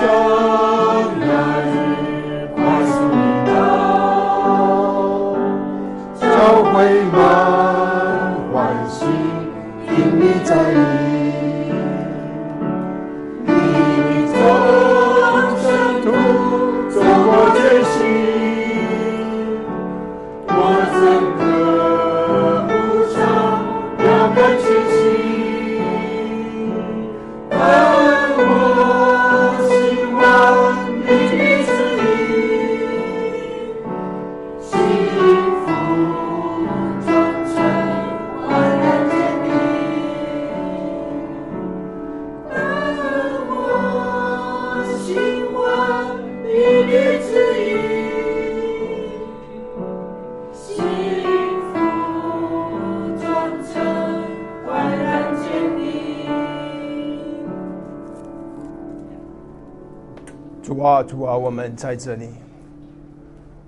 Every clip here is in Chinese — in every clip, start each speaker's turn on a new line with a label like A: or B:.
A: 主在这里，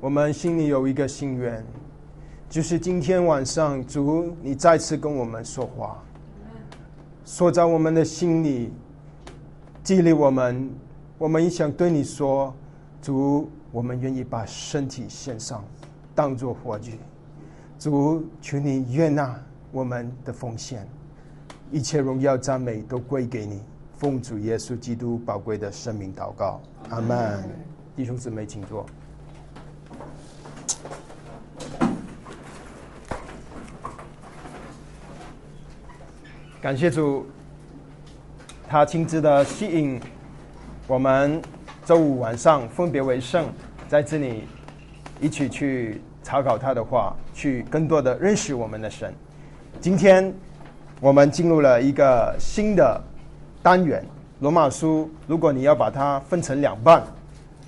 A: 我们心里有一个心愿，就是今天晚上，主你再次跟我们说话，说在我们的心里，激励我们。我们也想对你说，主，我们愿意把身体献上，当做活祭。主，求你悦纳我们的奉献，一切荣耀赞美都归给你。奉主耶稣基督宝贵的生命祷告，阿门。弟兄姊妹，请坐。感谢主，他亲自的吸引我们，周五晚上分别为圣，在这里一起去查考他的话，去更多的认识我们的神。今天我们进入了一个新的。单元罗马书，如果你要把它分成两半，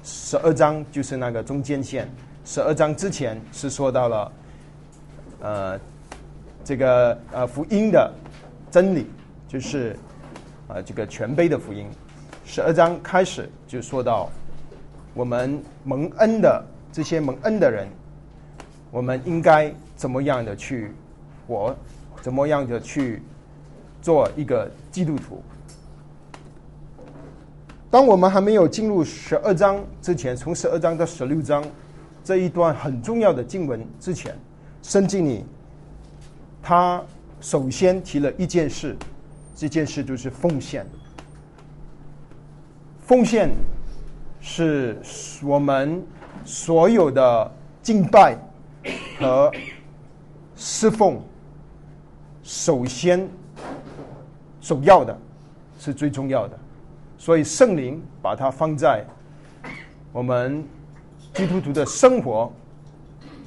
A: 十二章就是那个中间线。十二章之前是说到了，呃，这个呃福音的真理，就是呃这个全杯的福音。十二章开始就说到我们蒙恩的这些蒙恩的人，我们应该怎么样的去活，怎么样的去做一个基督徒。当我们还没有进入十二章之前，从十二章到十六章这一段很重要的经文之前，圣经里他首先提了一件事，这件事就是奉献。奉献是我们所有的敬拜和侍奉首先首要的，是最重要的。所以圣灵把它放在我们基督徒的生活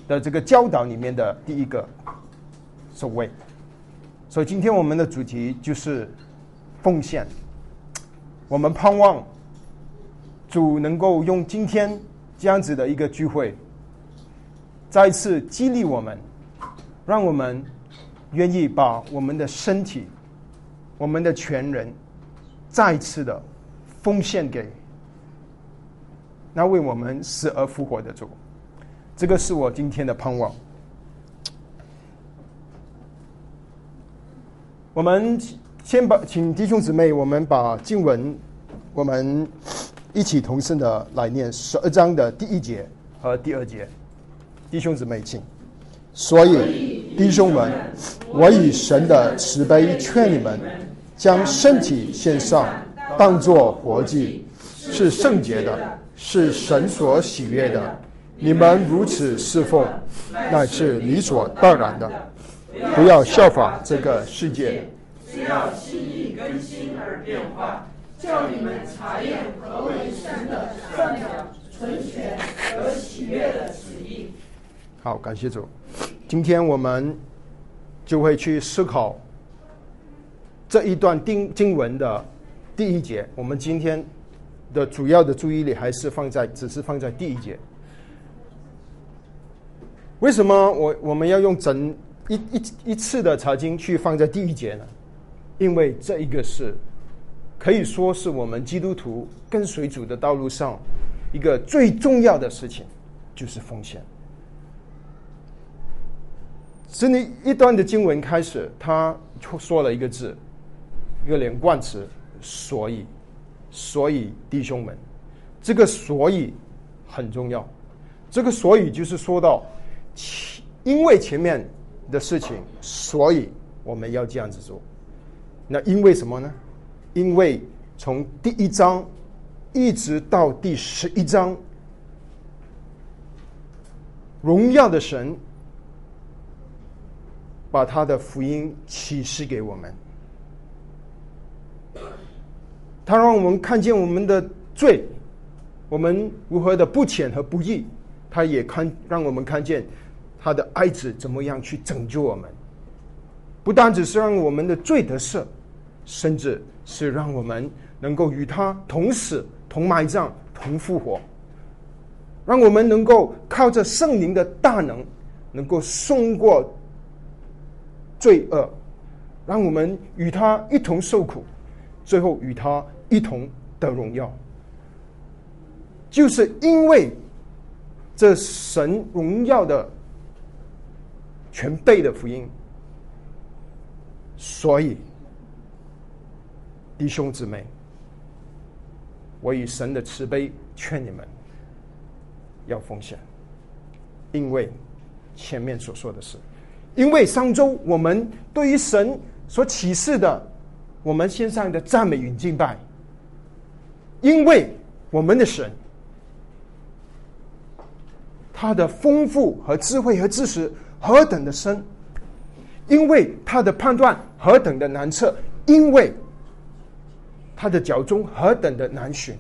A: 的这个教导里面的第一个首位。所以今天我们的主题就是奉献。我们盼望主能够用今天这样子的一个聚会，再次激励我们，让我们愿意把我们的身体、我们的全人再次的。奉献给那为我们死而复活的主，这个是我今天的盼望。我们先把，请弟兄姊妹，我们把经文，我们一起同声的来念十二章的第一节和第二节。弟兄姊妹，请。所以，弟兄们，我以神的慈悲劝你们，将身体献上。当作活祭，是圣洁的，是神所喜悦的。你们如此侍奉，乃是理所当然的。不要效仿这个世界，
B: 只要心意更新而变化，叫你们查验何为神的善良、纯全和喜悦的旨意。
A: 好，感谢主。今天我们就会去思考这一段经经文的。第一节，我们今天的主要的注意力还是放在，只是放在第一节。为什么我我们要用整一一一次的查经去放在第一节呢？因为这一个是可以说是我们基督徒跟随主的道路上一个最重要的事情，就是奉献。这里一段的经文开始，他说了一个字。一个连贯词，所以，所以弟兄们，这个所以很重要。这个所以就是说到，因为前面的事情，所以我们要这样子做。那因为什么呢？因为从第一章一直到第十一章，荣耀的神把他的福音启示给我们，他让我们看见我们的罪，我们如何的不浅和不义，他也看让我们看见他的爱子怎么样去拯救我们。不单只是让我们的罪得赦，甚至是让我们能够与他同死、同埋葬、同复活，让我们能够靠着圣灵的大能，能够胜过罪恶，让我们与他一同受苦，最后与他一同得荣耀。就是因为这神荣耀的全备的福音。所以，弟兄姊妹，我以神的慈悲劝你们要奉献，因为前面所说的是，因为上周我们对于神所启示的，我们先上的赞美与敬拜，因为我们的神，他的丰富和智慧和知识何等的深。因为他的判断何等的难测，因为他的脚中何等的难寻，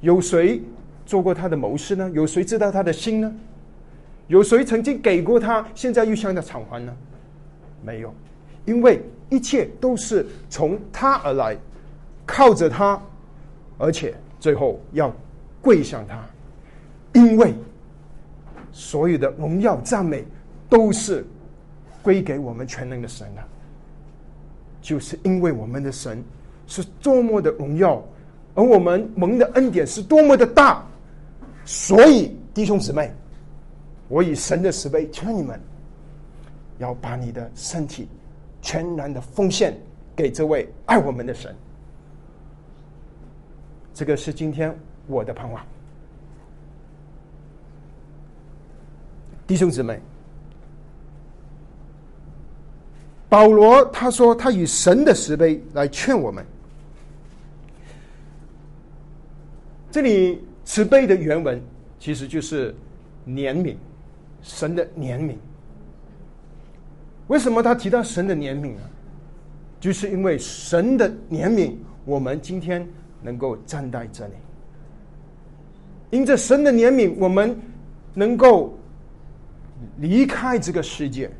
A: 有谁做过他的谋士呢？有谁知道他的心呢？有谁曾经给过他，现在又向他偿还呢？没有，因为一切都是从他而来，靠着他，而且最后要跪向他，因为。所有的荣耀赞美都是归给我们全能的神的，就是因为我们的神是多么的荣耀，而我们蒙的恩典是多么的大，所以弟兄姊妹，我以神的慈悲劝你们，要把你的身体全然的奉献给这位爱我们的神。这个是今天我的盼望。弟兄姊妹，保罗他说他以神的慈悲来劝我们。这里慈悲的原文其实就是怜悯，神的怜悯。为什么他提到神的怜悯呢？就是因为神的怜悯，我们今天能够站在这里。因着神的怜悯，我们能够。离开这个世界，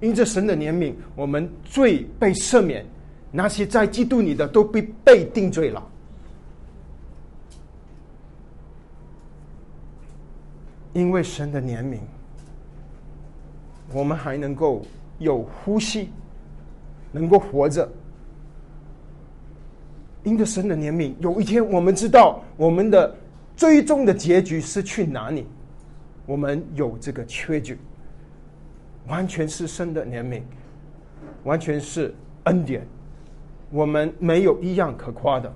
A: 因着神的怜悯，我们罪被赦免；那些在嫉妒你的，都被被定罪了。因为神的怜悯，我们还能够有呼吸，能够活着。因着神的怜悯，有一天我们知道我们的最终的结局是去哪里。我们有这个缺据，完全是神的怜悯，完全是恩典，我们没有一样可夸的。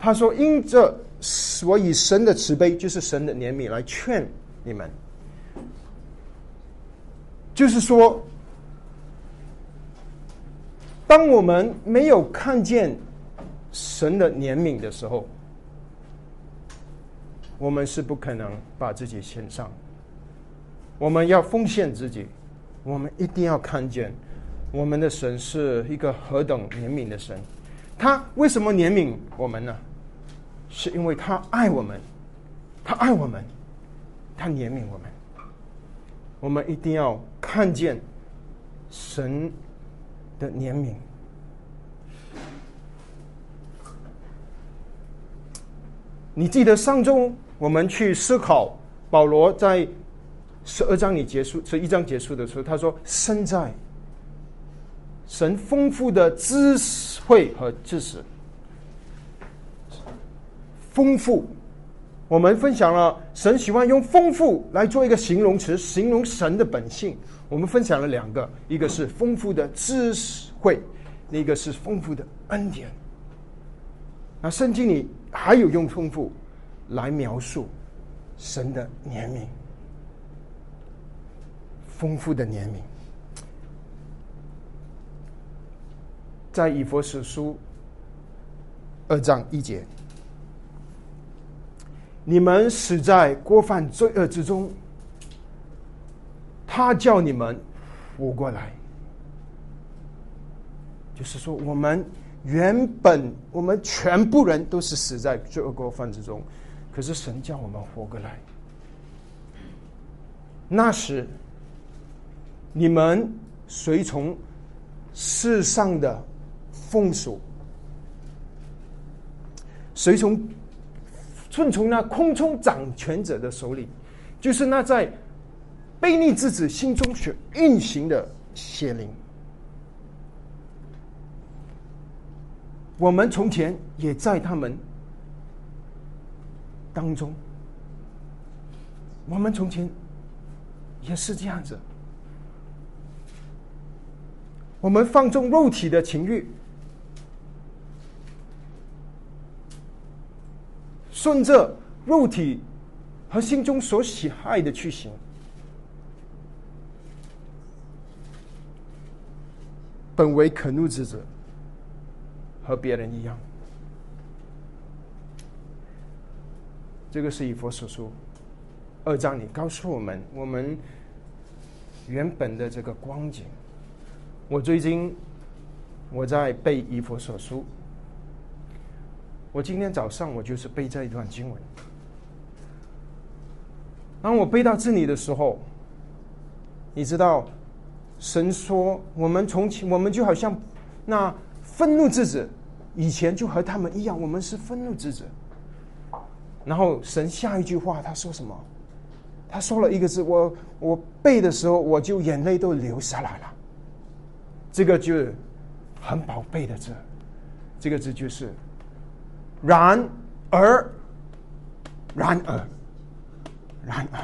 A: 他说：“因着所以神的慈悲，就是神的怜悯，来劝你们。就是说，当我们没有看见神的怜悯的时候。”我们是不可能把自己献上，我们要奉献自己，我们一定要看见我们的神是一个何等怜悯的神。他为什么怜悯我们呢？是因为他爱我们，他爱我们，他怜悯我们。我们一定要看见神的怜悯。你记得上周？我们去思考保罗在十二章里结束，十一章结束的时候，他说：“身在神丰富的智慧和知识，丰富我们分享了神喜欢用丰富来做一个形容词，形容神的本性。我们分享了两个，一个是丰富的智慧，另一个是丰富的恩典。那圣经里还有用丰富来描述神的怜悯，丰富的怜悯，在以佛所书二章一节。你们死在过犯罪恶之中，他叫你们活过来。就是说，我们原本我们全部人都是死在罪恶过犯之中，可是神叫我们活过来。那时，你们随从世上的风俗，随从。顺从那空中掌权者的手里，就是那在卑逆之子心中所运行的邪灵。我们从前也在他们当中，我们从前也是这样子，我们放纵肉体的情欲。顺着肉体和心中所喜爱的去行，本为可怒之者，和别人一样。这个是以佛所说，二章里告诉我们，我们原本的这个光景。我最近我在背以佛所书。我今天早上我就是背这一段经文，当我背到这里的时候，你知道，神说我们从前我们就好像那愤怒之子，以前就和他们一样，我们是愤怒之子。然后神下一句话他说什么？他说了一个字，我我背的时候我就眼泪都流下来了。这个就很宝贝的字，这个字就是。然而，然而，然而，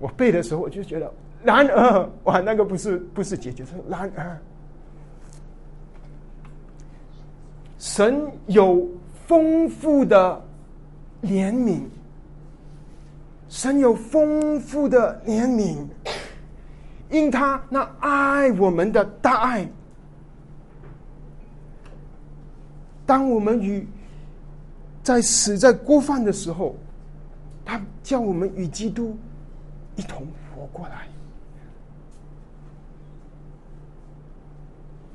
A: 我背的时候我就觉得，然而，哇，那个不是不是解决，是然而，神有丰富的怜悯，神有丰富的怜悯，因他那爱我们的大爱。当我们与在死在过犯的时候，他叫我们与基督一同活过来。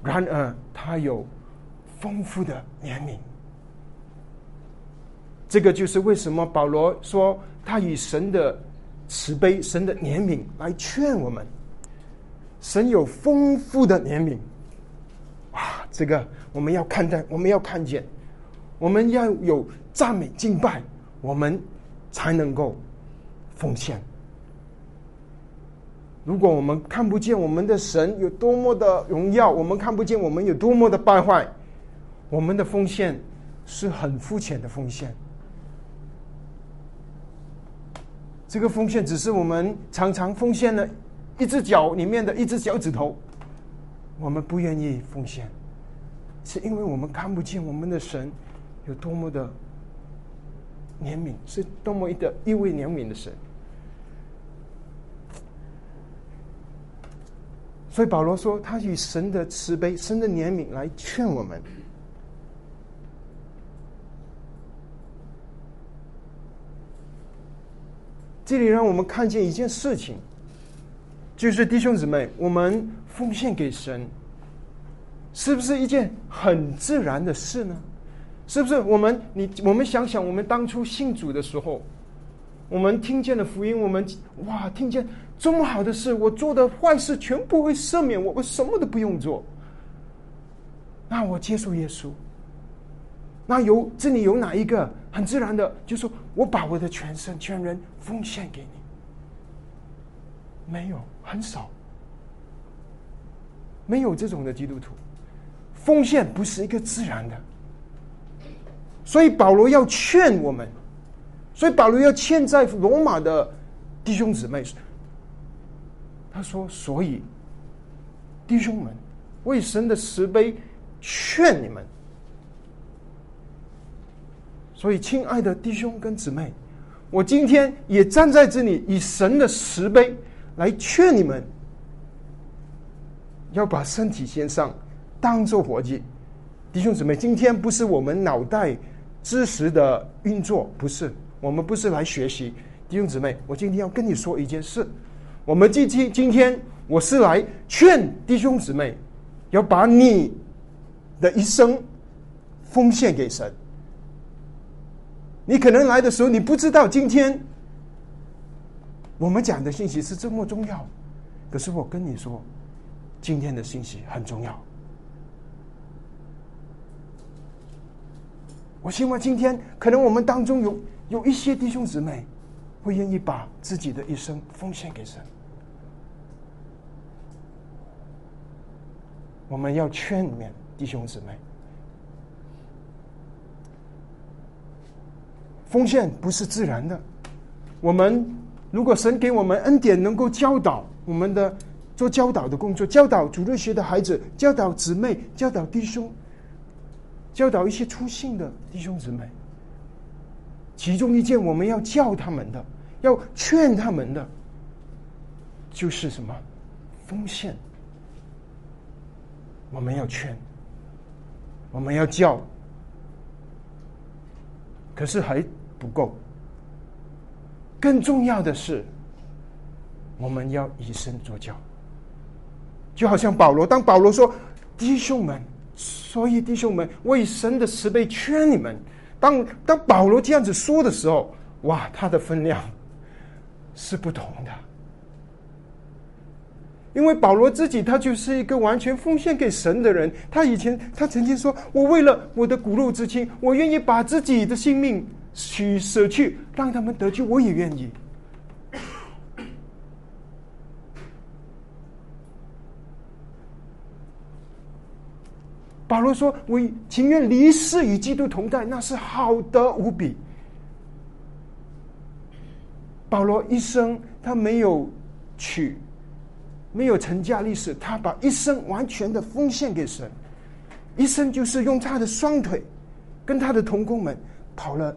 A: 然而，他有丰富的怜悯。这个就是为什么保罗说他以神的慈悲、神的怜悯来劝我们。神有丰富的怜悯。这个。我们要看待，我们要看见，我们要有赞美敬拜，我们才能够奉献。如果我们看不见我们的神有多么的荣耀，我们看不见我们有多么的败坏，我们的奉献是很肤浅的奉献。这个奉献只是我们常常奉献了一只脚里面的一只脚趾头，我们不愿意奉献。是因为我们看不见我们的神有多么的怜悯，是多么一个意味怜悯的神。所以保罗说，他以神的慈悲、神的怜悯来劝我们。这里让我们看见一件事情，就是弟兄姊妹，我们奉献给神。是不是一件很自然的事呢？是不是我们你我们想想，我们当初信主的时候，我们听见了福音，我们哇，听见这么好的事，我做的坏事全部会赦免我，我什么都不用做。那我接受耶稣，那有这里有哪一个很自然的，就说我把我的全身全人奉献给你？没有，很少，没有这种的基督徒。奉献不是一个自然的，所以保罗要劝我们，所以保罗要劝在罗马的弟兄姊妹。他说：“所以弟兄们，为神的慈悲劝你们。所以，亲爱的弟兄跟姊妹，我今天也站在这里，以神的慈悲来劝你们，要把身体先上，当做活祭。弟兄姊妹，今天不是我们脑袋。”知识的运作不是我们不是来学习，弟兄姊妹，我今天要跟你说一件事。我们今今今天我是来劝弟兄姊妹，要把你的一生奉献给神。你可能来的时候你不知道今天我们讲的信息是这么重要，可是我跟你说，今天的信息很重要。我希望今天可能我们当中有有一些弟兄姊妹，会愿意把自己的一生奉献给神。我们要劝勉弟兄姊妹，奉献不是自然的。我们如果神给我们恩典，能够教导我们的做教导的工作，教导主日学的孩子，教导姊妹，教导弟兄。教导一些出信的弟兄姊妹，其中一件我们要叫他们的，要劝他们的，就是什么奉献。我们要劝，我们要教，可是还不够。更重要的是，我们要以身作教。就好像保罗，当保罗说：“弟兄们。”所以，弟兄们，为神的慈悲劝你们。当当保罗这样子说的时候，哇，他的分量是不同的。因为保罗自己他就是一个完全奉献给神的人。他以前他曾经说：“我为了我的骨肉之亲，我愿意把自己的性命去舍去，让他们得救，我也愿意。”保罗说：“我情愿离世与基督同在，那是好的无比。”保罗一生他没有娶，没有成家立室，他把一生完全的奉献给神，一生就是用他的双腿，跟他的同工们跑了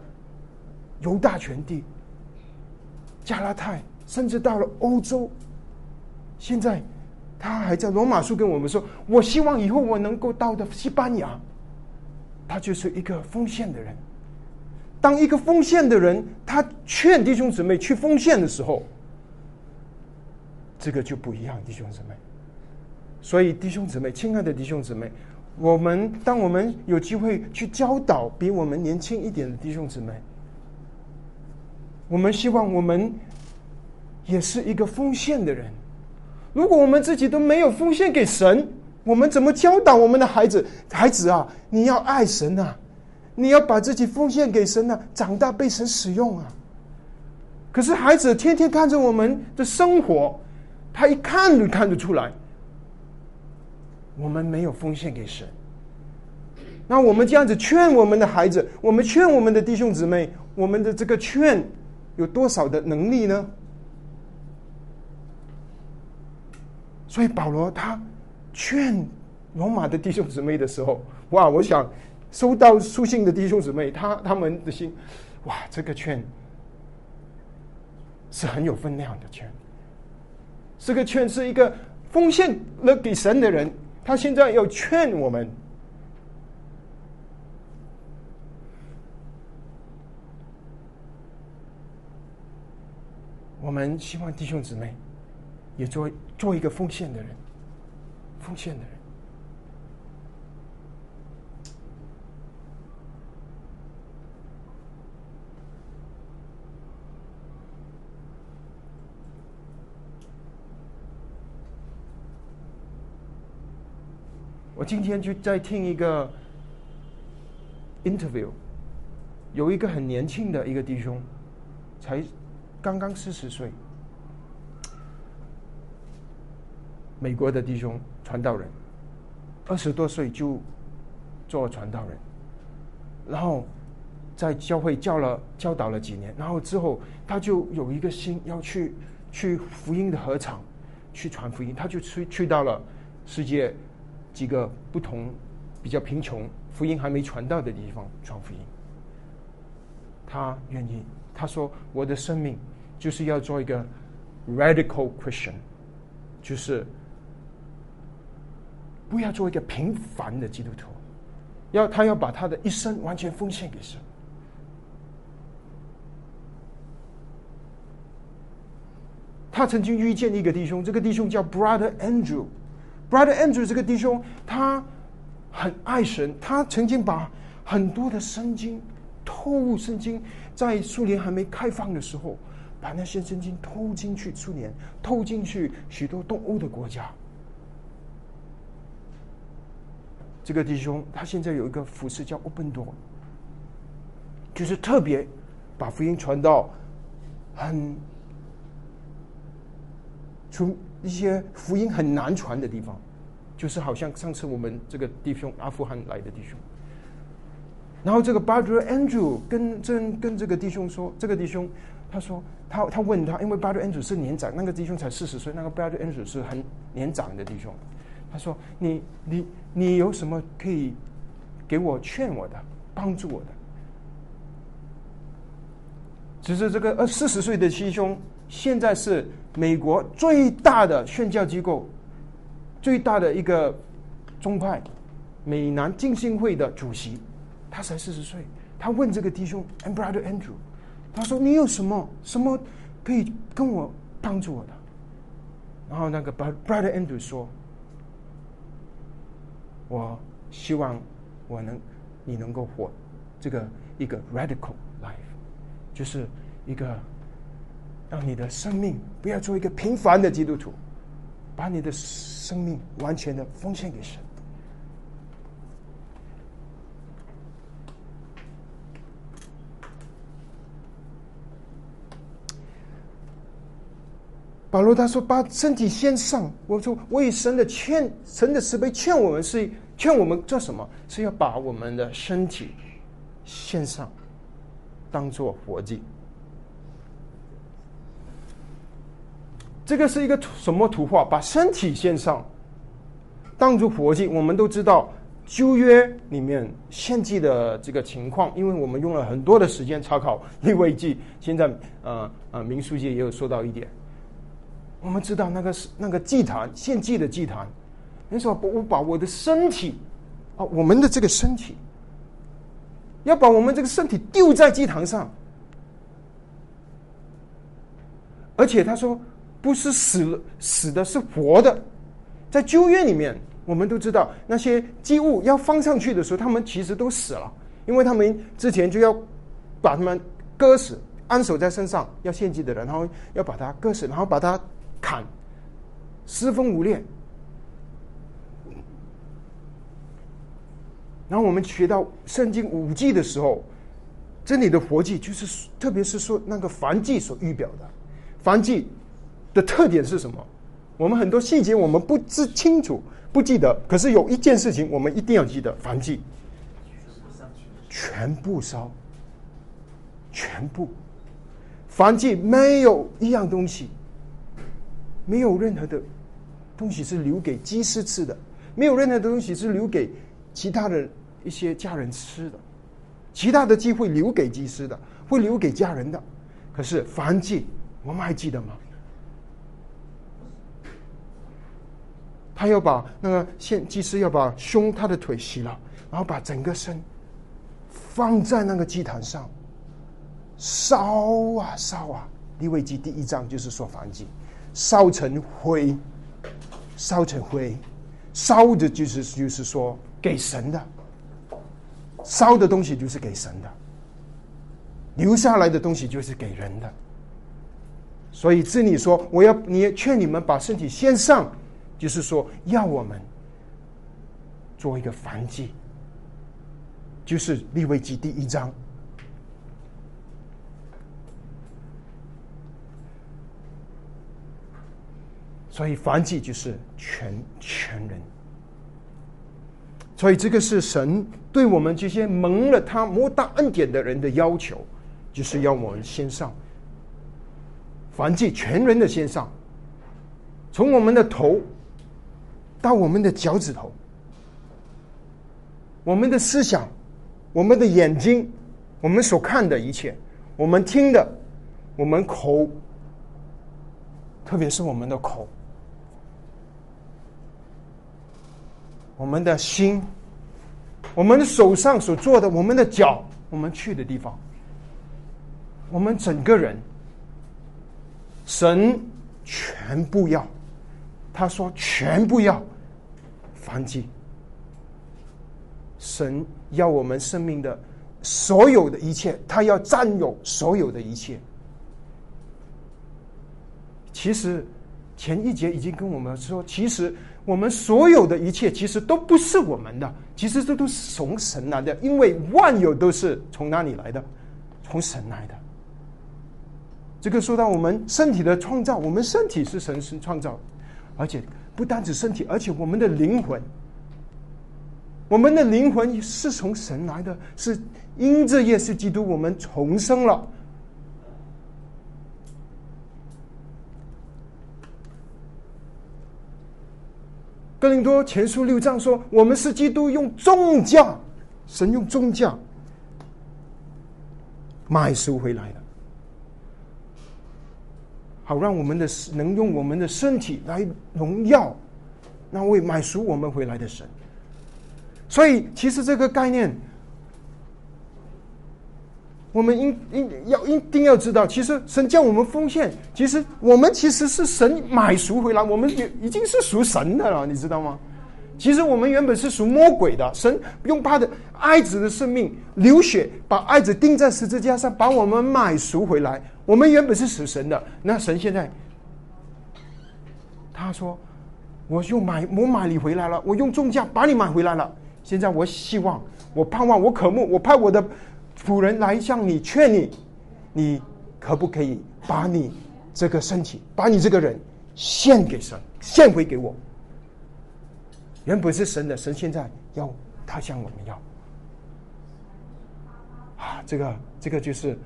A: 犹大全地、加拉太，甚至到了欧洲，现在。他还在罗马书跟我们说：“我希望以后我能够到的西班牙。”他就是一个奉献的人。当一个奉献的人，他劝弟兄姊妹去奉献的时候，这个就不一样，弟兄姊妹。所以，弟兄姊妹，亲爱的弟兄姊妹，我们当我们有机会去教导比我们年轻一点的弟兄姊妹，我们希望我们也是一个奉献的人。如果我们自己都没有奉献给神，我们怎么教导我们的孩子？孩子啊，你要爱神啊，你要把自己奉献给神啊，长大被神使用啊。可是孩子天天看着我们的生活，他一看就看得出来，我们没有奉献给神。那我们这样子劝我们的孩子，我们劝我们的弟兄姊妹，我们的这个劝有多少的能力呢？所以保罗他劝罗马的弟兄姊妹的时候，哇！我想收到书信的弟兄姊妹，他他们的心，哇！这个劝是很有分量的劝。这个劝是一个奉献了给神的人，他现在要劝我们。我们希望弟兄姊妹。也做做一个奉献的人，奉献的人。我今天就在听一个 interview，有一个很年轻的一个弟兄，才刚刚四十岁。美国的弟兄传道人，二十多岁就做传道人，然后在教会教了教导了几年，然后之后他就有一个心要去去福音的合场去传福音，他就去去到了世界几个不同比较贫穷、福音还没传到的地方传福音。他愿意，他说：“我的生命就是要做一个 radical Christian，就是不要做一个平凡的基督徒，要他要把他的一生完全奉献给神。”他曾经遇见一个弟兄，这个弟兄叫 Brother Andrew。Brother Andrew 这个弟兄，他很爱神，他曾经把很多的圣经。偷入圣经，在苏联还没开放的时候，把那些圣经偷进去苏联，偷进去许多东欧的国家。这个弟兄他现在有一个服饰叫 Open Door，就是特别把福音传到很从一些福音很难传的地方，就是好像上次我们这个弟兄阿富汗来的弟兄。然后这个 Brother Andrew 跟这跟这个弟兄说，这个弟兄他说他他问他，因为 b r o t h e Andrew 是年长，那个弟兄才四十岁，那个 b r o t h e Andrew 是很年长的弟兄。他说：“你你你有什么可以给我劝我的，帮助我的？”只是这个呃四十岁的弟兄，现在是美国最大的宣教机构，最大的一个宗派美南浸信会的主席。他才四十岁，他问这个弟兄 and brother Andrew，他说：“你有什么什么可以跟我帮助我的？”然后那个 brother Andrew 说：“我希望我能你能够活这个一个 radical life，就是一个让你的生命不要做一个平凡的基督徒，把你的生命完全的奉献给神。”保罗他说：“把身体献上。”我说：“我以神的劝，神的慈悲劝我们是劝我们做什么？是要把我们的身体献上，当做活祭。这个是一个什么图画？把身体献上，当做活祭。我们都知道旧约里面献祭的这个情况，因为我们用了很多的时间查考立位记。现在，呃呃，民书记也有说到一点。”我们知道那个是那个祭坛献祭的祭坛，你说我把我的身体啊，我们的这个身体，要把我们这个身体丢在祭坛上，而且他说不是死死的，是活的。在旧约里面，我们都知道那些祭物要放上去的时候，他们其实都死了，因为他们之前就要把他们割死，安守在身上要献祭的人，然后要把它割死，然后把它。砍，四分五裂。然后我们学到圣经五季的时候，这里的活祭就是，特别是说那个燔祭所预表的，燔祭的特点是什么？我们很多细节我们不知清楚，不记得。可是有一件事情我们一定要记得：燔祭全部烧，全部燔祭没有一样东西。没有任何的东西是留给祭司吃的，没有任何的东西是留给其他的一些家人吃的，其他的机会留给祭司的，会留给家人的。可是燔祭，我们还记得吗？他要把那个献祭司要把胸他的腿洗了，然后把整个身放在那个祭坛上烧啊烧啊。利未记第一章就是说燔祭。烧成灰，烧成灰，烧的就是就是说给神的，烧的东西就是给神的，留下来的东西就是给人的。所以这里说，我要你劝你们把身体献上，就是说要我们做一个凡祭，就是立位记第一章。所以，凡祭就是全全人。所以这个是神对我们这些蒙了他莫大恩典的人的要求，就是要我们献上，凡祭全人的献上，从我们的头到我们的脚趾头，我们的思想，我们的眼睛，我们所看的一切，我们听的，我们口，特别是我们的口。我们的心，我们的手上所做的，我们的脚，我们去的地方，我们整个人，神全部要，他说全部要，反击。神要我们生命的所有的一切，他要占有所有的一切。其实前一节已经跟我们说，其实。我们所有的一切其实都不是我们的，其实这都是从神来的，因为万有都是从哪里来的？从神来的。这个说到我们身体的创造，我们身体是神神创造，而且不单指身体，而且我们的灵魂，我们的灵魂是从神来的，是因着耶稣基督，我们重生了。哥林多前书六章说：“我们是基督用重价，神用重价买赎回来的，好让我们的能用我们的身体来荣耀那位买赎我们回来的神。所以，其实这个概念。”我们应应要一定要知道，其实神叫我们奉献，其实我们其实是神买赎回来，我们已已经是属神的了，你知道吗？其实我们原本是属魔鬼的，神用他的爱子的生命流血，把爱子钉在十字架上，把我们买赎回来。我们原本是属神的，那神现在他说：“我用买我买你回来了，我用重价把你买回来了。现在我希望，我盼望，我渴慕，我派我的。”仆人来向你劝你，你可不可以把你这个身体，把你这个人献给神，献回给我？原本是神的，神现在要他向我们要。啊，这个这个就是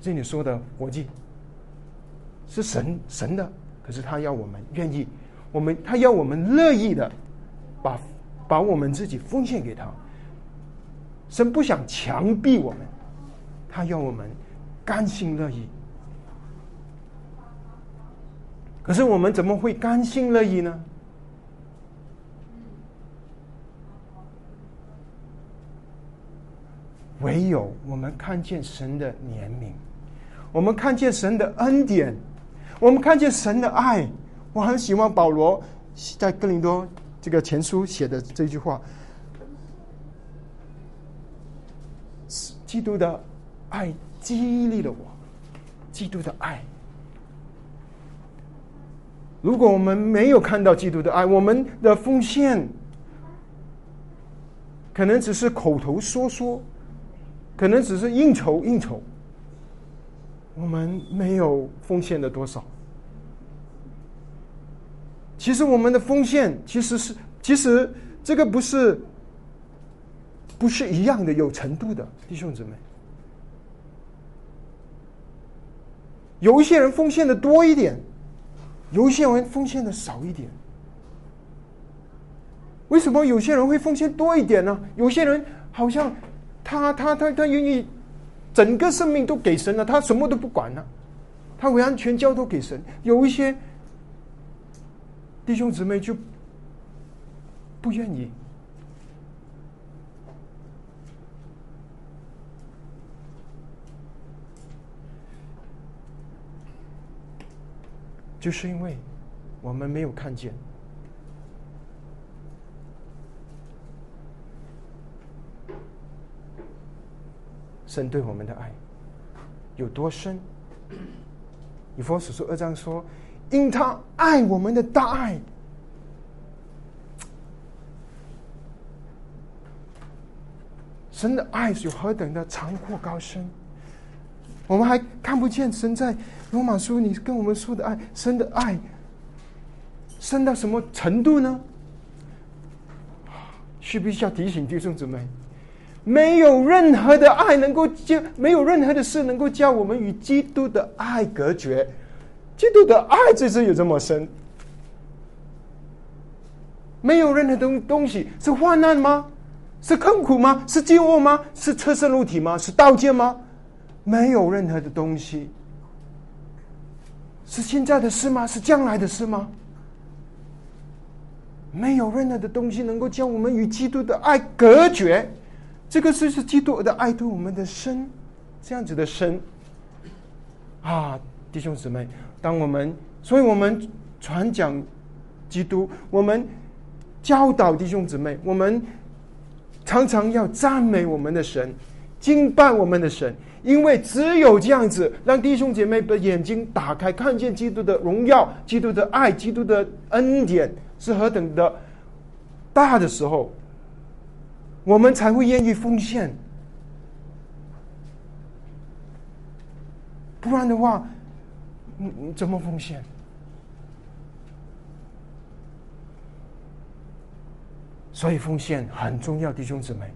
A: 这里说的活祭，是神神的，可是他要我们愿意，我们他要我们乐意的把把我们自己奉献给他。神不想强逼我们，他要我们甘心乐意。可是我们怎么会甘心乐意呢？唯有我们看见神的怜悯，我们看见神的恩典，我们看见神的爱。我很喜欢保罗在哥林多这个前书写的这句话。基督的爱激励了我，基督的爱。如果我们没有看到基督的爱，我们的奉献可能只是口头说说，可能只是应酬应酬。我们没有奉献的多少。其实我们的奉献其实是，其实这个不是。不是一样的，有程度的弟兄姊妹。有一些人奉献的多一点，有一些人奉献的少一点。为什么有些人会奉献多一点呢？有些人好像他他他他愿意整个生命都给神了，他什么都不管了，他完全交托给神。有一些弟兄姊妹就不愿意。就是因为我们没有看见神对我们的爱有多深。以佛所说二章说，因他爱我们的大爱，神的爱有何等的长阔高深。我们还看不见神在罗马书你跟我们说的爱，神的爱深到什么程度呢？需不需要提醒弟兄姊妹？没有任何的爱能够将，没有任何的事能够将我们与基督的爱隔绝。基督的爱就是有这么深。没有任何东东西是患难吗？是痛苦吗？是饥饿吗？是车身入体吗？是刀剑吗？没有任何的东西是现在的事吗？是将来的事吗？没有任何的东西能够将我们与基督的爱隔绝。这个是是基督的爱对我们的深，这样子的深啊，弟兄姊妹，当我们，所以我们传讲基督，我们教导弟兄姊妹，我们常常要赞美我们的神，敬拜我们的神，因为只有这样子，让弟兄姐妹的眼睛打开，看见基督的荣耀、基督的爱、基督的恩典是何等的大的时候。我们才会愿意奉献，不然的话，你你怎么奉献？所以奉献很重要，弟兄姊妹。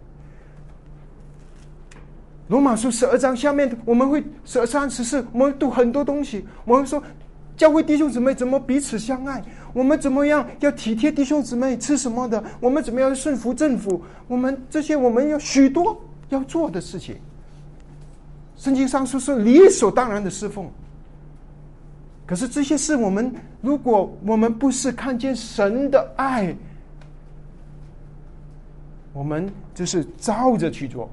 A: 罗马书十二章下面，我们会十二三十四，我们读很多东西，我们说教会弟兄姊妹怎么彼此相爱。我们怎么样要体贴弟兄姊妹吃什么的？我们怎么样顺服政府？我们这些我们有许多要做的事情。圣经上说是理所当然的侍奉。可是这些事，我们如果我们不是看见神的爱，我们就是照着去做，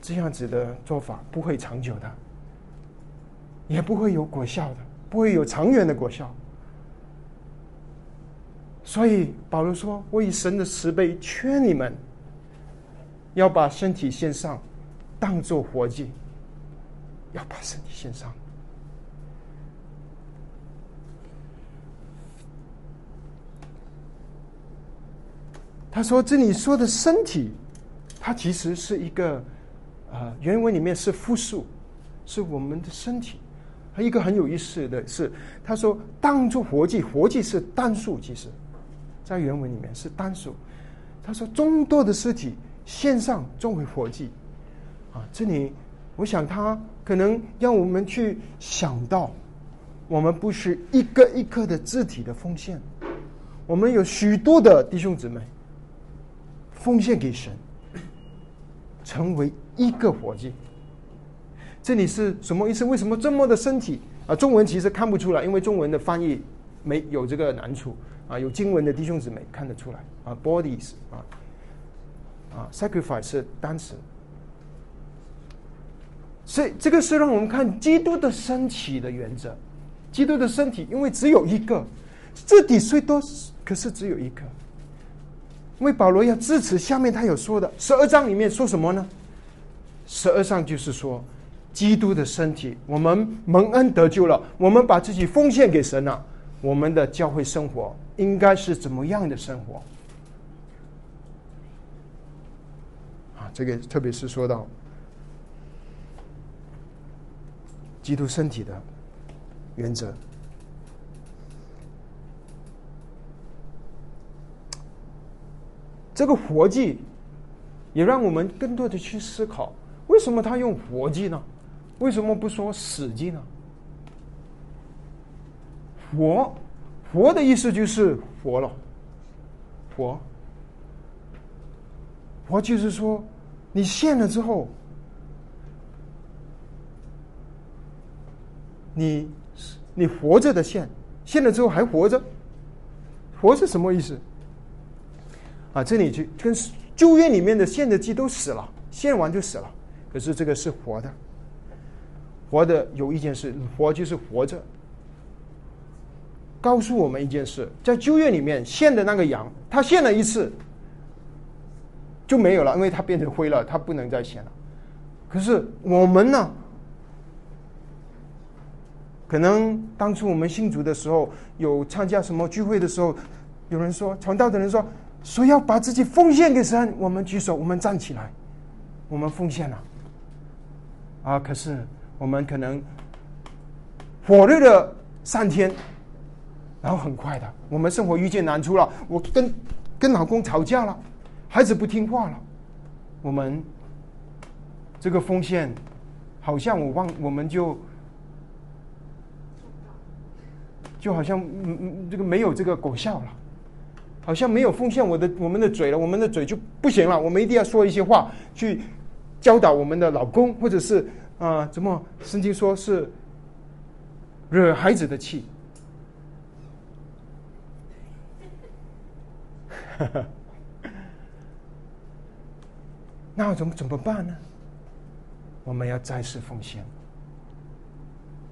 A: 这样子的做法不会长久的，也不会有果效的。不会有长远的果效，所以保罗说：“我以神的慈悲劝你们，要把身体献上，当做活祭，要把身体献上。”他说：“这里说的身体，它其实是一个，呃，原文里面是复数，是我们的身体。”还一个很有意思的是，他说当做活祭，活祭是单数，其实，在原文里面是单数。他说众多的尸体献上作为活祭，啊，这里我想他可能让我们去想到，我们不是一个一个的肢体的奉献，我们有许多的弟兄姊妹奉献给神，成为一个活祭。这里是什么意思？为什么这么的身体啊？中文其实看不出来，因为中文的翻译没有这个难处啊。有经文的弟兄姊妹看得出来啊，bodies 啊啊，sacrifice 是单词，所以这个是让我们看基督的身体的原则。基督的身体，因为只有一个，这底虽多，可是只有一个。因为保罗要支持下面他有说的十二章里面说什么呢？十二上就是说。基督的身体，我们蒙恩得救了，我们把自己奉献给神了。我们的教会生活应该是怎么样的生活？啊，这个特别是说到基督身体的原则，这个活计也让我们更多的去思考，为什么他用活祭呢？为什么不说死祭呢？活，活的意思就是活了，活，活就是说，你献了之后，你你活着的献，献了之后还活着，活是什么意思？啊，这里就跟旧约里面的献的祭都死了，献完就死了，可是这个是活的。活的有一件事，活就是活着。告诉我们一件事，在旧约里面献的那个羊，他献了一次就没有了，因为它变成灰了，它不能再献了。可是我们呢？可能当初我们信主的时候，有参加什么聚会的时候，有人说传道的人说，说要把自己奉献给神，我们举手，我们站起来，我们奉献了。啊，可是。我们可能火热了三天，然后很快的，我们生活遇见难处了。我跟跟老公吵架了，孩子不听话了，我们这个奉献好像我忘，我们就就好像嗯嗯这个没有这个果效了，好像没有奉献我的我们的嘴了，我们的嘴就不行了，我们一定要说一些话去教导我们的老公，或者是啊怎么圣经说是惹孩子的气。那怎么怎么办呢？我们要再次奉献，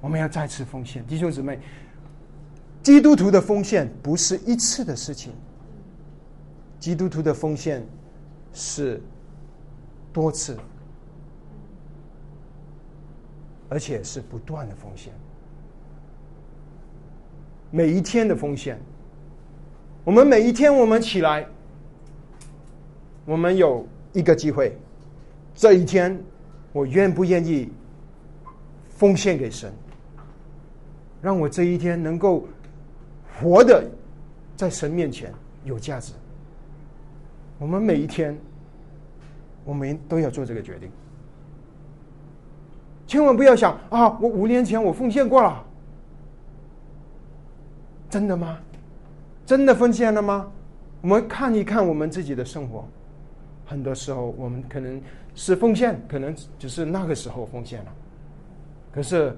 A: 我们要再次奉献，弟兄姊妹，基督徒的奉献不是一次的事情，基督徒的奉献是多次，而且是不断的奉献，每一天的奉献。我们每一天，我们起来，我们有一个机会。这一天，我愿不愿意奉献给神，让我这一天能够活的在神面前有价值？我们每一天，我们都要做这个决定。千万不要想啊！我五年前我奉献过了，真的吗？真的奉献了吗？我们看一看我们自己的生活，很多时候我们可能是奉献，可能只是那个时候奉献了，可是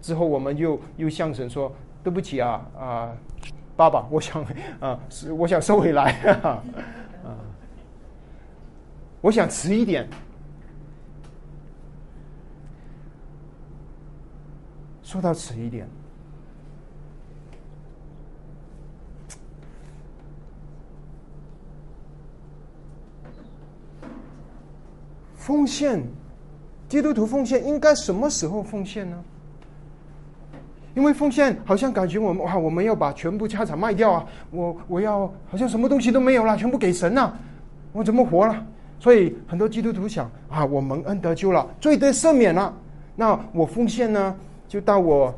A: 之后我们又又向神说对不起啊啊，爸爸，我想啊，是我想收回来 啊，我想迟一点，说到迟一点。奉献，基督徒奉献应该什么时候奉献呢？因为奉献好像感觉我们哇，我们要把全部家产卖掉啊！我我要好像什么东西都没有了，全部给神了，我怎么活了？所以很多基督徒想啊，我蒙恩得救了，罪得赦免了，那我奉献呢，就到我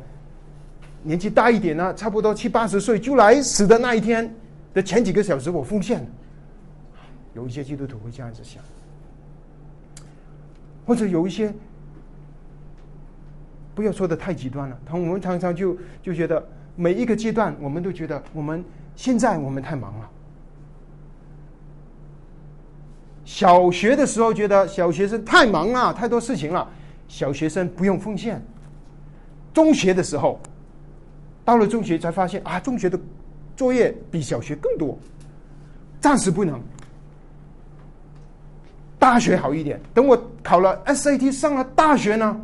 A: 年纪大一点呢，差不多七八十岁就来死的那一天的前几个小时，我奉献。有一些基督徒会这样子想。或者有一些，不要说的太极端了。他我们常常就就觉得每一个阶段，我们都觉得我们现在我们太忙了。小学的时候觉得小学生太忙了，太多事情了，小学生不用奉献。中学的时候，到了中学才发现啊，中学的作业比小学更多，暂时不能。大学好一点，等我考了 SAT 上了大学呢，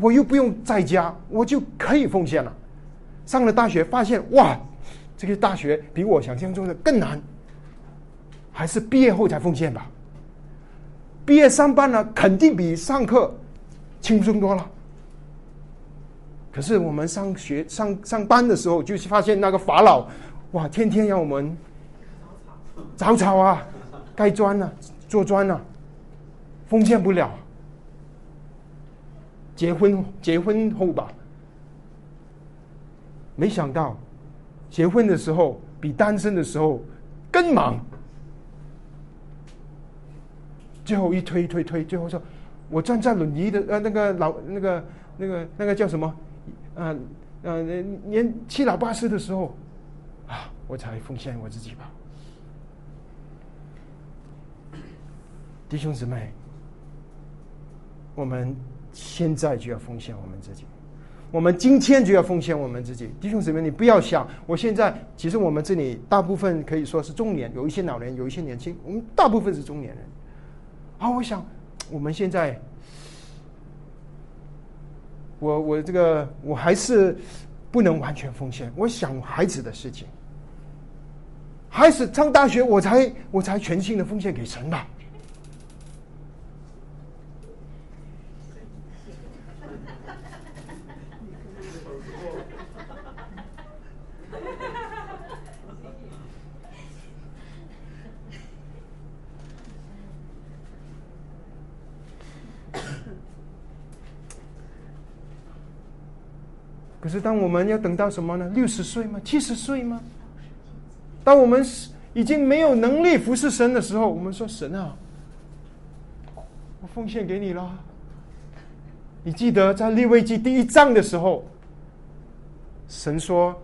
A: 我又不用在家，我就可以奉献了。上了大学发现哇，这个大学比我想象中的更难，还是毕业后才奉献吧。毕业上班呢，肯定比上课轻松多了。可是我们上学上上班的时候，就发现那个法老，哇，天天让我们凿草啊，盖砖啊。做砖啊，奉献不了。结婚结婚后吧，没想到结婚的时候比单身的时候更忙。最后一推推推，最后说，我站在轮椅的呃那个老那个那个那个叫什么，呃呃年七老八十的时候，啊，我才奉献我自己吧。弟兄姊妹，我们现在就要奉献我们自己，我们今天就要奉献我们自己。弟兄姊妹，你不要想，我现在其实我们这里大部分可以说是中年，有一些老年，有一些年轻，我们大部分是中年人。啊，我想我们现在，我我这个我还是不能完全奉献。我想孩子的事情，孩子上大学，我才我才全心的奉献给神吧。可是，当我们要等到什么呢？六十岁吗？七十岁吗？当我们已经没有能力服侍神的时候，我们说神啊，我奉献给你了。你记得在利未记第一章的时候，神说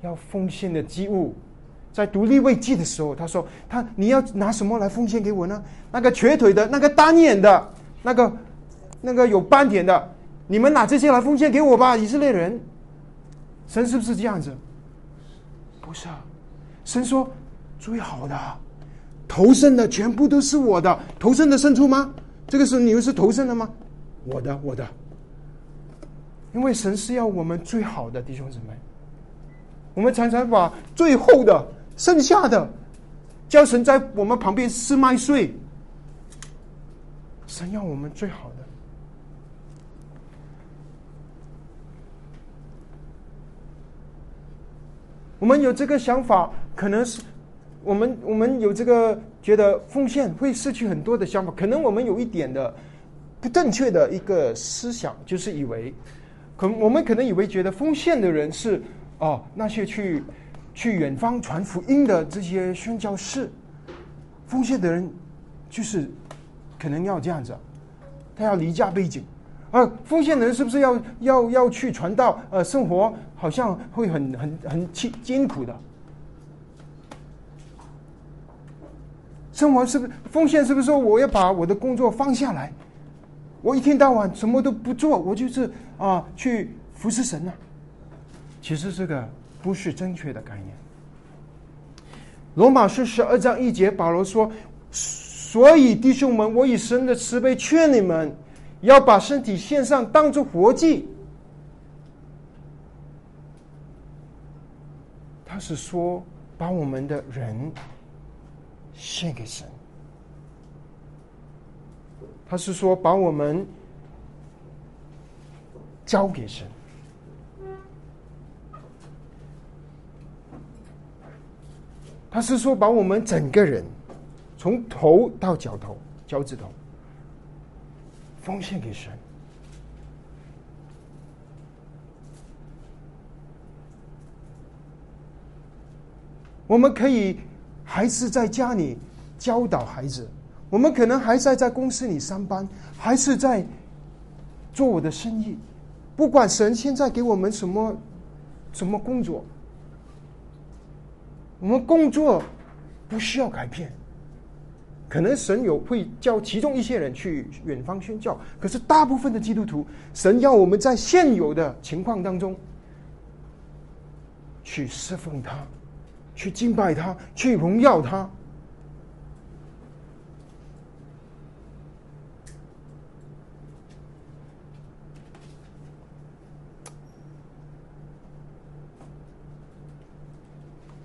A: 要奉献的祭物，在读利未记的时候，他说他你要拿什么来奉献给我呢？那个瘸腿的，那个单眼的，那个那个有斑点的，你们拿这些来奉献给我吧，以色列人。神是不是这样子？不是啊，神说最好的投生的全部都是我的，投生的胜出吗？这个是你们是投生的吗？我的，我的。因为神是要我们最好的弟兄姊妹，我们常常把最后的剩下的叫神在我们旁边吃麦穗。神要我们最好的。我们有这个想法，可能是我们我们有这个觉得奉献会失去很多的想法，可能我们有一点的不正确的一个思想，就是以为，可我们可能以为觉得奉献的人是哦那些去去远方传福音的这些宣教士，奉献的人就是可能要这样子，他要离家背井。啊奉献人是不是要要要去传道？呃，生活好像会很很很艰艰苦的。生活是不是奉献？是不是说我要把我的工作放下来？我一天到晚什么都不做，我就是啊去服侍神呢？其实这个不是正确的概念。罗马书十二章一节，保罗说：“所以弟兄们，我以神的慈悲劝你们。”要把身体献上，当做活祭。他是说，把我们的人献给神。他是说，把我们交给神。他是说，把我们整个人，从头到脚头、脚趾头。奉献给神，我们可以还是在家里教导孩子，我们可能还在在公司里上班，还是在做我的生意。不管神现在给我们什么什么工作，我们工作不需要改变。可能神有会叫其中一些人去远方宣教，可是大部分的基督徒，神要我们在现有的情况当中去侍奉他，去敬拜他，去荣耀他。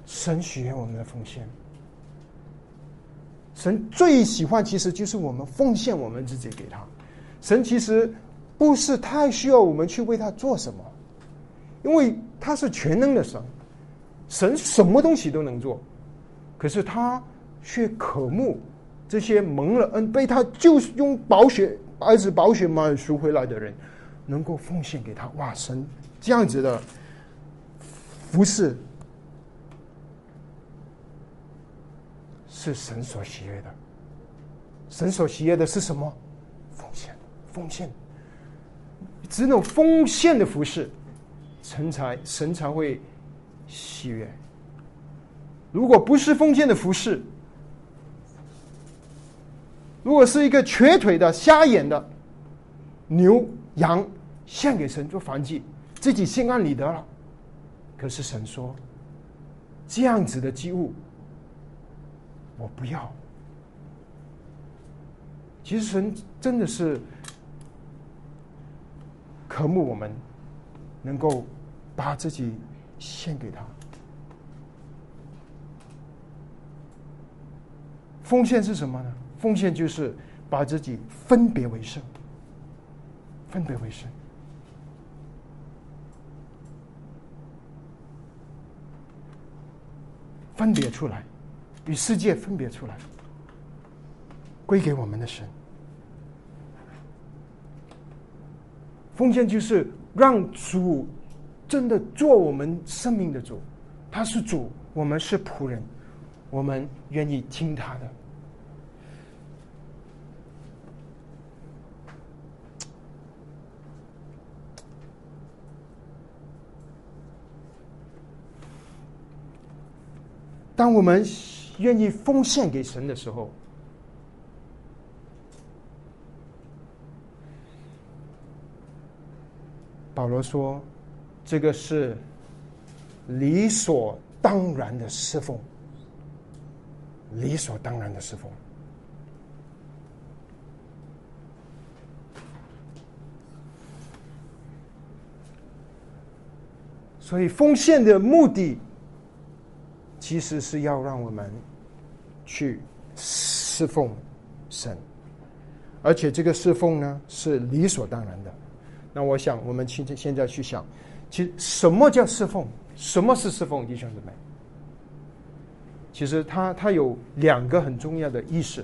A: 神许愿我们的奉献。神最喜欢，其实就是我们奉献我们自己给他。神其实不是太需要我们去为他做什么，因为他是全能的神，神什么东西都能做。可是他却渴慕这些蒙了恩、被他就是用宝血儿子宝血买赎回来的人，能够奉献给他。哇，神这样子的服侍。是神所喜悦的，神所喜悦的是什么？奉献，奉献。只有奉献的服饰，神才神才会喜悦。如果不是奉献的服饰，如果是一个瘸腿的、瞎眼的牛羊献给神做燔祭，自己心安理得了。可是神说，这样子的祭物。我不要。其实神真的是渴慕我们能够把自己献给他。奉献是什么呢？奉献就是把自己分别为圣，分别为圣，分别出来。与世界分别出来，归给我们的神。奉献就是让主真的做我们生命的主，他是主，我们是仆人。我们愿意听他的。当我们愿意奉献给神的时候，保罗说：“这个是理所当然的侍奉，理所当然的侍奉。”所以奉献的目的。其实是要让我们去侍奉神，而且这个侍奉呢是理所当然的。那我想，我们现在现在去想，其实什么叫侍奉？什么是侍奉？弟兄姊妹，其实它它有两个很重要的意思，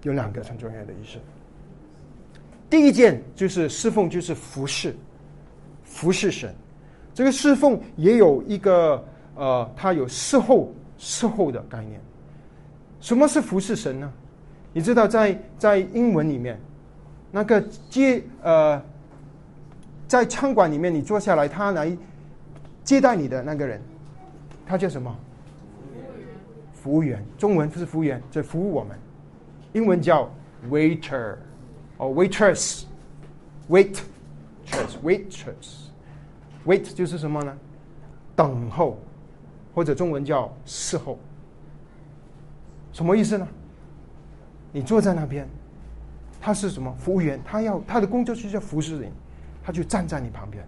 A: 有两个很重要的意思。第一件就是侍奉，就是服侍，服侍神。这个侍奉也有一个。呃，它有事后事后的概念。什么是服侍神呢？你知道，在在英文里面，那个接呃，在餐馆里面你坐下来，他来接待你的那个人，他叫什么？服务员。中文不是服务员，在服务我们。英文叫 waiter，哦，waitress，waitress，waitress，wait 就是什么呢？等候。或者中文叫侍候，什么意思呢？你坐在那边，他是什么服务员？他要他的工作就是要服侍你，他就站在你旁边，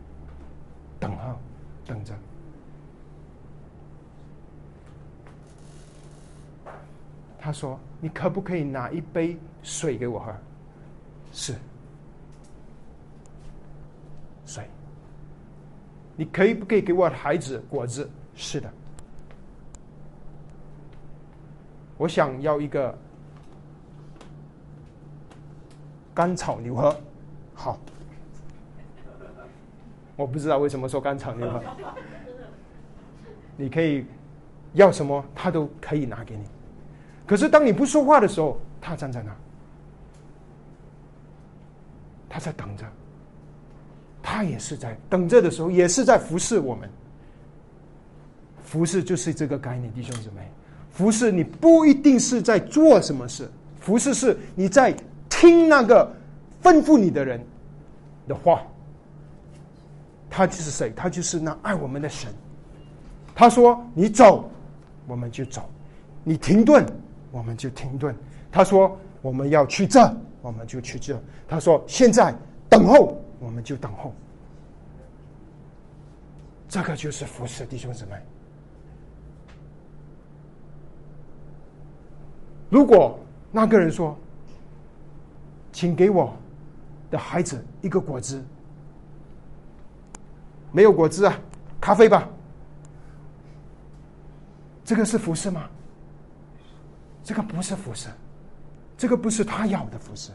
A: 等候，等着。他说：“你可不可以拿一杯水给我喝？”是，水。你可以不可以给我孩子果子？是的。我想要一个甘草牛河，好。我不知道为什么说甘草牛河。你可以要什么，他都可以拿给你。可是当你不说话的时候，他站在那，他在等着。他也是在等着的时候，也是在服侍我们。服侍就是这个概念，弟兄姊妹。服侍你不一定是在做什么事，服侍是你在听那个吩咐你的人的话。他就是谁？他就是那爱我们的神。他说：“你走，我们就走；你停顿，我们就停顿。”他说：“我们要去这，我们就去这。”他说：“现在等候，我们就等候。”这个就是服侍弟兄姊妹。如果那个人说：“请给我的孩子一个果汁，没有果汁啊，咖啡吧。”这个是服侍吗？这个不是服侍，这个不是他要的服侍，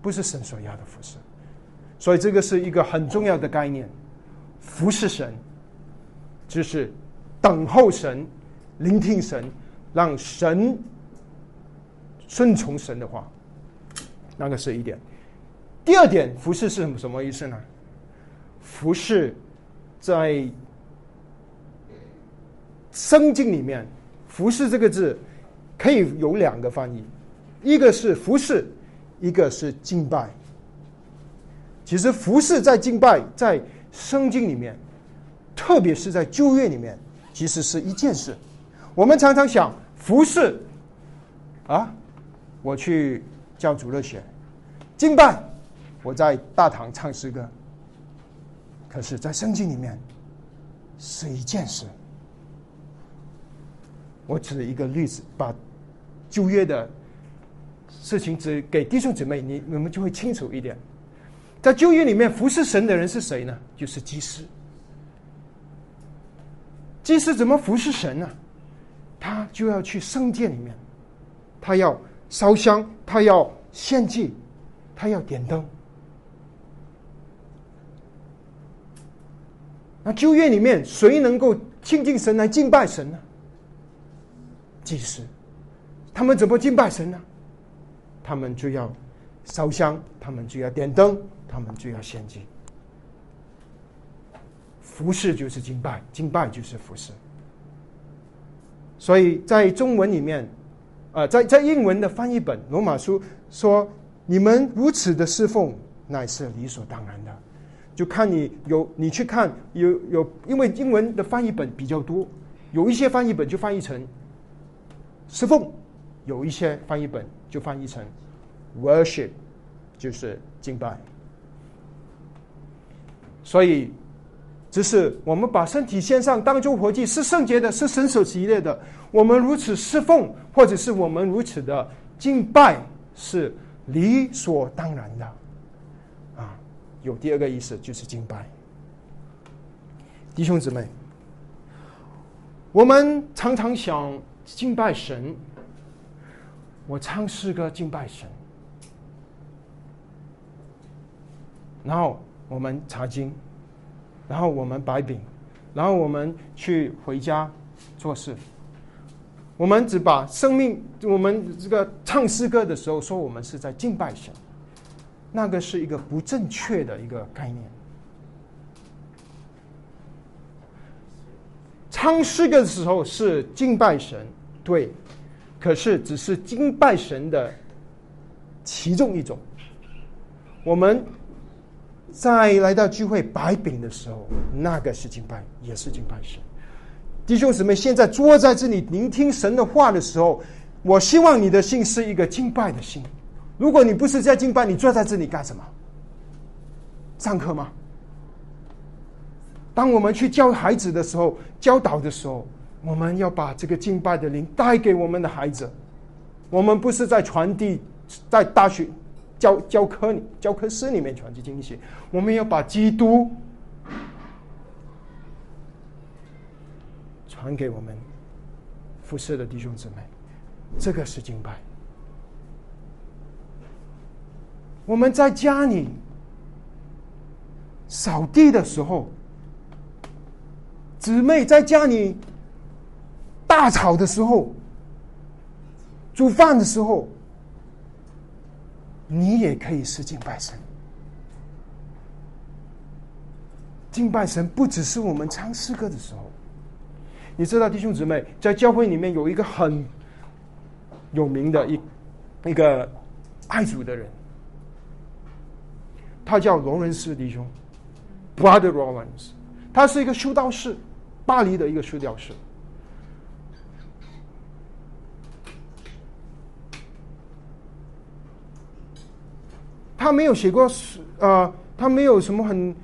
A: 不是神所要的服侍。所以这个是一个很重要的概念：服侍神，就是等候神、聆听神，让神。顺从神的话，那个是一点。第二点，服侍是什么什么意思呢？服侍在圣经里面，服侍这个字可以有两个翻译，一个是服侍，一个是敬拜。其实服侍在敬拜在圣经里面，特别是在旧约里面，其实是一件事。我们常常想服侍啊。我去教主日学，敬拜，我在大堂唱诗歌。可是，在圣经里面，是一件事。我举一个例子，把旧约的事情指给弟兄姊妹，你你们就会清楚一点。在旧约里面，服侍神的人是谁呢？就是祭司。祭司怎么服侍神呢？他就要去圣殿里面，他要。烧香，他要献祭，他要点灯。那旧约里面，谁能够亲近神来敬拜神呢？祭司，他们怎么敬拜神呢？他们就要烧香，他们就要点灯，他们就要献祭。服侍就是敬拜，敬拜就是服侍。所以在中文里面，呃，在在英文的翻译本《罗马书》说：“你们如此的侍奉，乃是理所当然的。”就看你有你去看有有，因为英文的翻译本比较多，有一些翻译本就翻译成侍奉，有一些翻译本就翻译成 worship，就是敬拜。所以。只是我们把身体献上，当作活祭，是圣洁的，是神所喜悦的。我们如此侍奉，或者是我们如此的敬拜，是理所当然的。啊，有第二个意思就是敬拜。弟兄姊妹，我们常常想敬拜神，我唱诗歌敬拜神，然后我们查经。然后我们摆饼，然后我们去回家做事。我们只把生命，我们这个唱诗歌的时候说我们是在敬拜神，那个是一个不正确的一个概念。唱诗歌的时候是敬拜神，对，可是只是敬拜神的其中一种。我们。在来到聚会摆饼的时候，那个是敬拜，也是敬拜神。弟兄姊妹，现在坐在这里聆听神的话的时候，我希望你的心是一个敬拜的心。如果你不是在敬拜，你坐在这里干什么？上课吗？当我们去教孩子的时候，教导的时候，我们要把这个敬拜的灵带给我们的孩子。我们不是在传递，在大学。教教科里教科书里面传递经济，我们要把基督传给我们辐射的弟兄姊妹，这个是敬拜。我们在家里扫地的时候，姊妹在家里大吵的时候，煮饭的时候。你也可以是敬拜神，敬拜神不只是我们唱诗歌的时候。你知道，弟兄姊妹，在教会里面有一个很有名的一一个爱主的人，他叫罗伦斯弟兄，Brother Lawrence，他是一个修道士，巴黎的一个修道士。他没有写过书，呃，他没有什么很，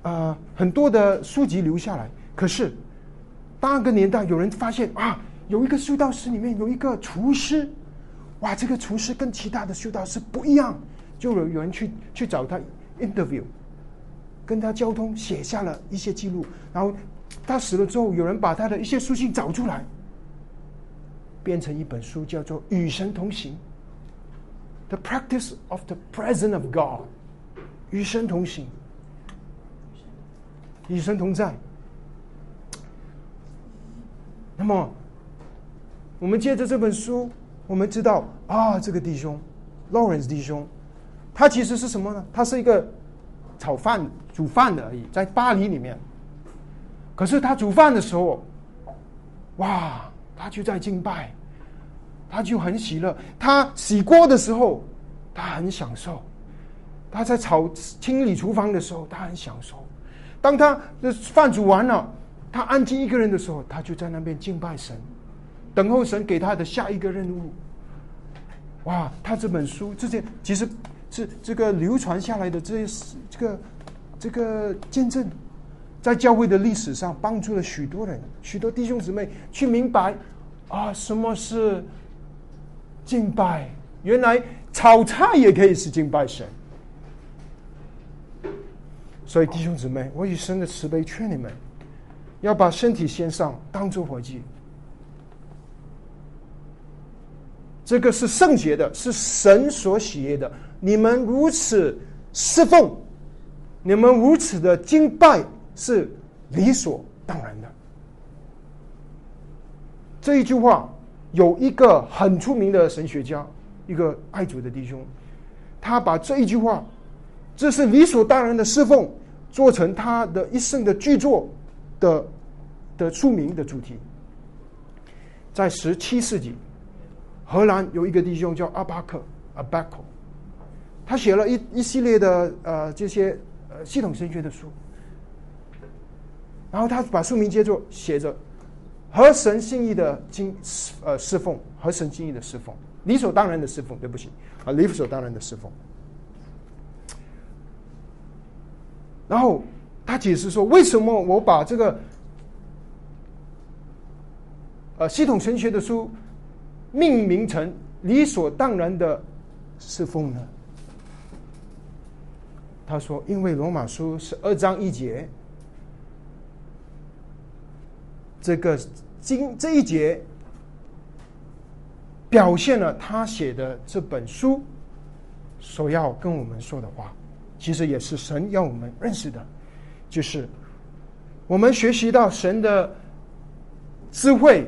A: 呃，很多的书籍留下来。可是，那个年代有人发现啊，有一个修道士里面有一个厨师，哇，这个厨师跟其他的修道士不一样，就有有人去去找他 interview，跟他交通，写下了一些记录。然后他死了之后，有人把他的一些书信找出来，变成一本书，叫做《与神同行》。The practice of the presence of God，与神同行，与神同在。那么，我们借着这本书，我们知道啊，这个弟兄，Lawrence 弟兄，他其实是什么呢？他是一个炒饭、煮饭的而已，在巴黎里面。可是他煮饭的时候，哇，他就在敬拜。他就很喜乐。他洗锅的时候，他很享受；他在炒清理厨房的时候，他很享受。当他的饭煮完了，他安静一个人的时候，他就在那边敬拜神，等候神给他的下一个任务。哇！他这本书，这些其实是这个流传下来的这些这个这个见证，在教会的历史上帮助了许多人，许多弟兄姊妹去明白啊，什么是。敬拜，原来炒菜也可以是敬拜神。所以弟兄姊妹，我以神的慈悲劝你们，要把身体献上，当做活祭。这个是圣洁的，是神所喜悦的。你们如此侍奉，你们如此的敬拜，是理所当然的。这一句话。有一个很出名的神学家，一个爱主的弟兄，他把这一句话，这是理所当然的侍奉，做成他的一生的巨作的的出名的主题。在十七世纪，荷兰有一个弟兄叫阿巴克阿巴克，他写了一一系列的呃这些呃系统神学的书，然后他把书名接着写着。合神心意的经呃侍奉，合神心意的侍奉，理所当然的侍奉，对不起啊，理所当然的侍奉。然后他解释说，为什么我把这个呃系统神学的书命名成理所当然的侍奉呢？他说，因为罗马书是二章一节，这个。今这一节表现了他写的这本书所要跟我们说的话，其实也是神要我们认识的，就是我们学习到神的智慧，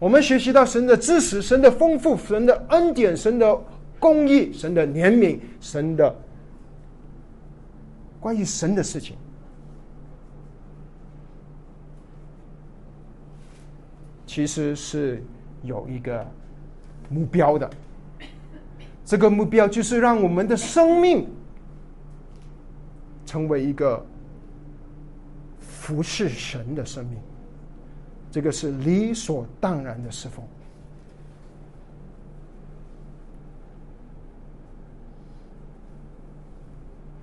A: 我们学习到神的知识、神的丰富、神的恩典、神的公义、神的怜悯、神的关于神的事情。其实是有一个目标的，这个目标就是让我们的生命成为一个服侍神的生命，这个是理所当然的侍奉。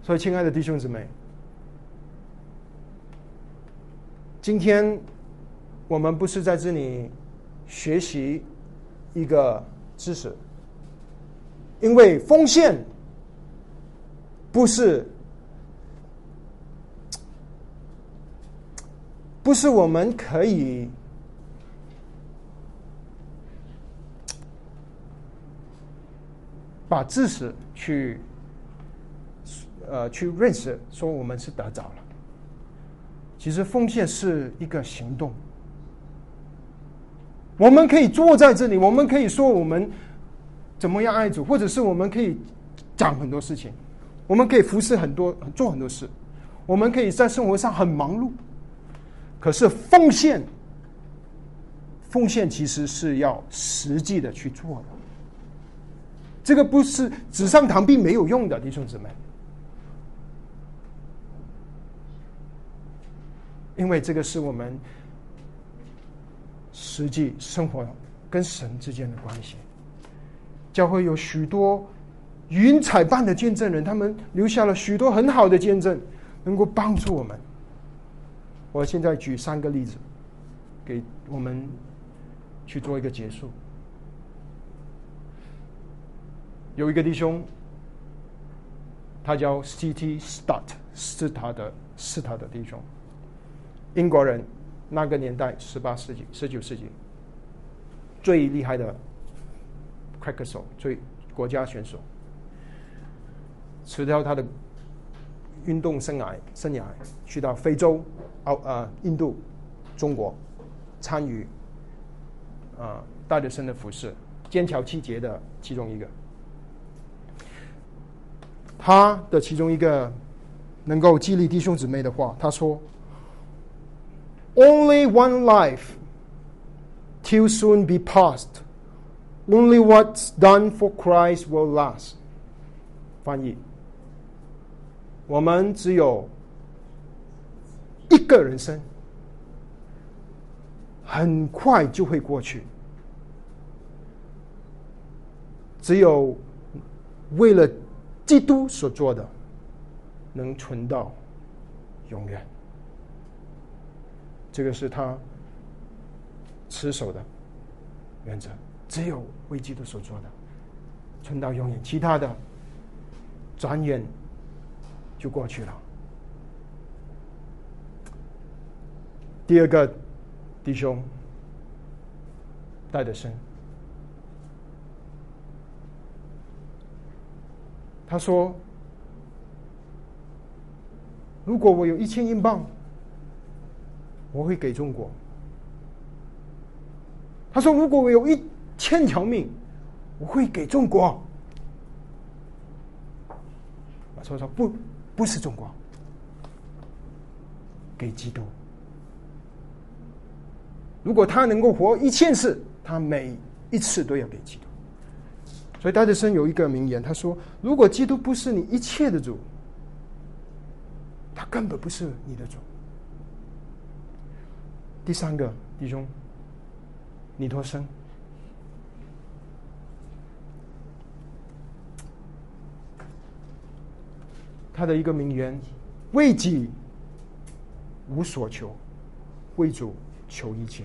A: 所以，亲爱的弟兄姊妹，今天。我们不是在这里学习一个知识，因为奉献不是不是我们可以把知识去呃去认识，说我们是得着了。其实奉献是一个行动。我们可以坐在这里，我们可以说我们怎么样爱主，或者是我们可以讲很多事情，我们可以服侍很多做很多事，我们可以在生活上很忙碌。可是奉献，奉献其实是要实际的去做的，这个不是纸上谈兵没有用的，弟兄姊妹，因为这个是我们。实际生活跟神之间的关系，教会有许多云彩般的见证人，他们留下了许多很好的见证，能够帮助我们。我现在举三个例子，给我们去做一个结束。有一个弟兄，他叫 C.T. Start，是他的，是他的弟兄，英国人。那个年代，十八世纪、十九世纪最厉害的快歌手、最国家选手，辞掉他的运动生涯，生涯去到非洲、澳啊、印度、中国，参与啊大学生的服饰，剑桥七杰的其中一个。他的其中一个能够激励弟兄姊妹的话，他说。Only one life, till soon be past. Only what's done for Christ will last. 翻译：我们只有一个人生，很快就会过去。只有为了基督所做的，能存到永远。 这个是他持守的原则，只有为基督所做的，存到永远，其他的转眼就过去了。第二个弟兄戴德生，他说：“如果我有一千英镑。”我会给中国。他说：“如果我有一千条命，我会给中国。马超说：“不，不是中国，给基督。如果他能够活一千次，他每一次都要给基督。所以戴德生有一个名言，他说：如果基督不是你一切的主，他根本不是你的主。第三个弟兄，尼托生。”他的一个名言：“为己无所求，为主求一切。”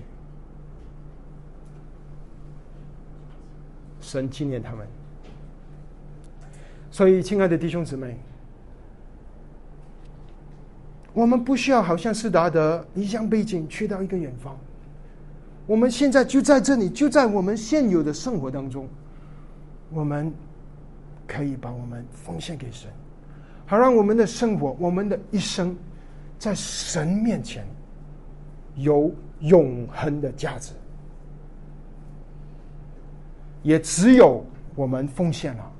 A: 神纪念他们。所以，亲爱的弟兄姊妹，我们不需要好像斯达德离乡背井去到一个远方，我们现在就在这里，就在我们现有的生活当中，我们可以把我们奉献给神。好让我们的生活，我们的一生，在神面前有永恒的价值。也只有我们奉献了，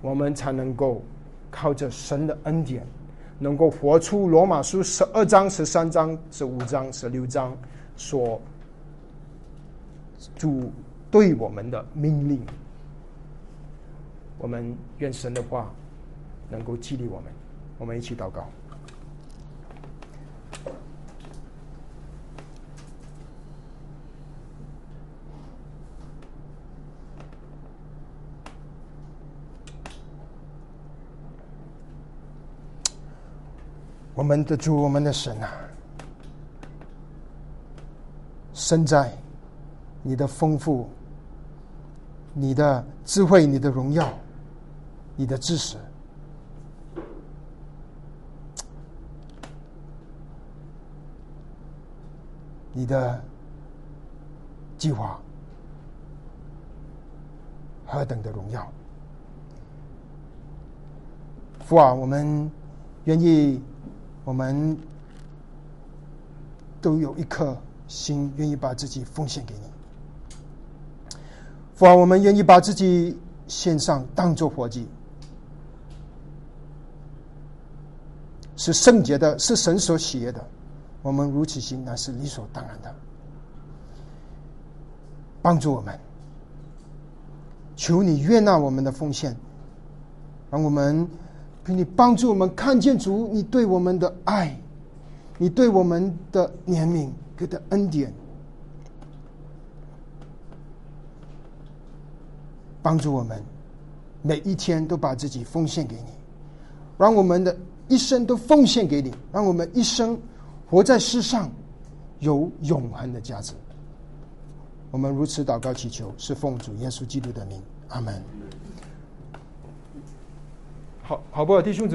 A: 我们才能够靠着神的恩典，能够活出罗马书十二章、十三章、十五章、十六章所主对我们的命令。我们愿神的话。能够激励我们，我们一起祷告。我们的主，我们的神啊，身在你的丰富、你的智慧、你的荣耀、你的知识。你的计划何等的荣耀！父啊，我们愿意，我们都有一颗心，愿意把自己奉献给你。父啊，我们愿意把自己献上，当做活祭，是圣洁的，是神所喜悦的。我们如此行，那是理所当然的。帮助我们，求你悦纳我们的奉献，让我们你帮助我们看见主你对我们的爱，你对我们的怜悯给的恩典，帮助我们每一天都把自己奉献给你，让我们的一生都奉献给你，让我们一生。活在世上有永恒的价值。我们如此祷告祈求，是奉主耶稣基督的名，阿门。好好不好，弟兄姊妹。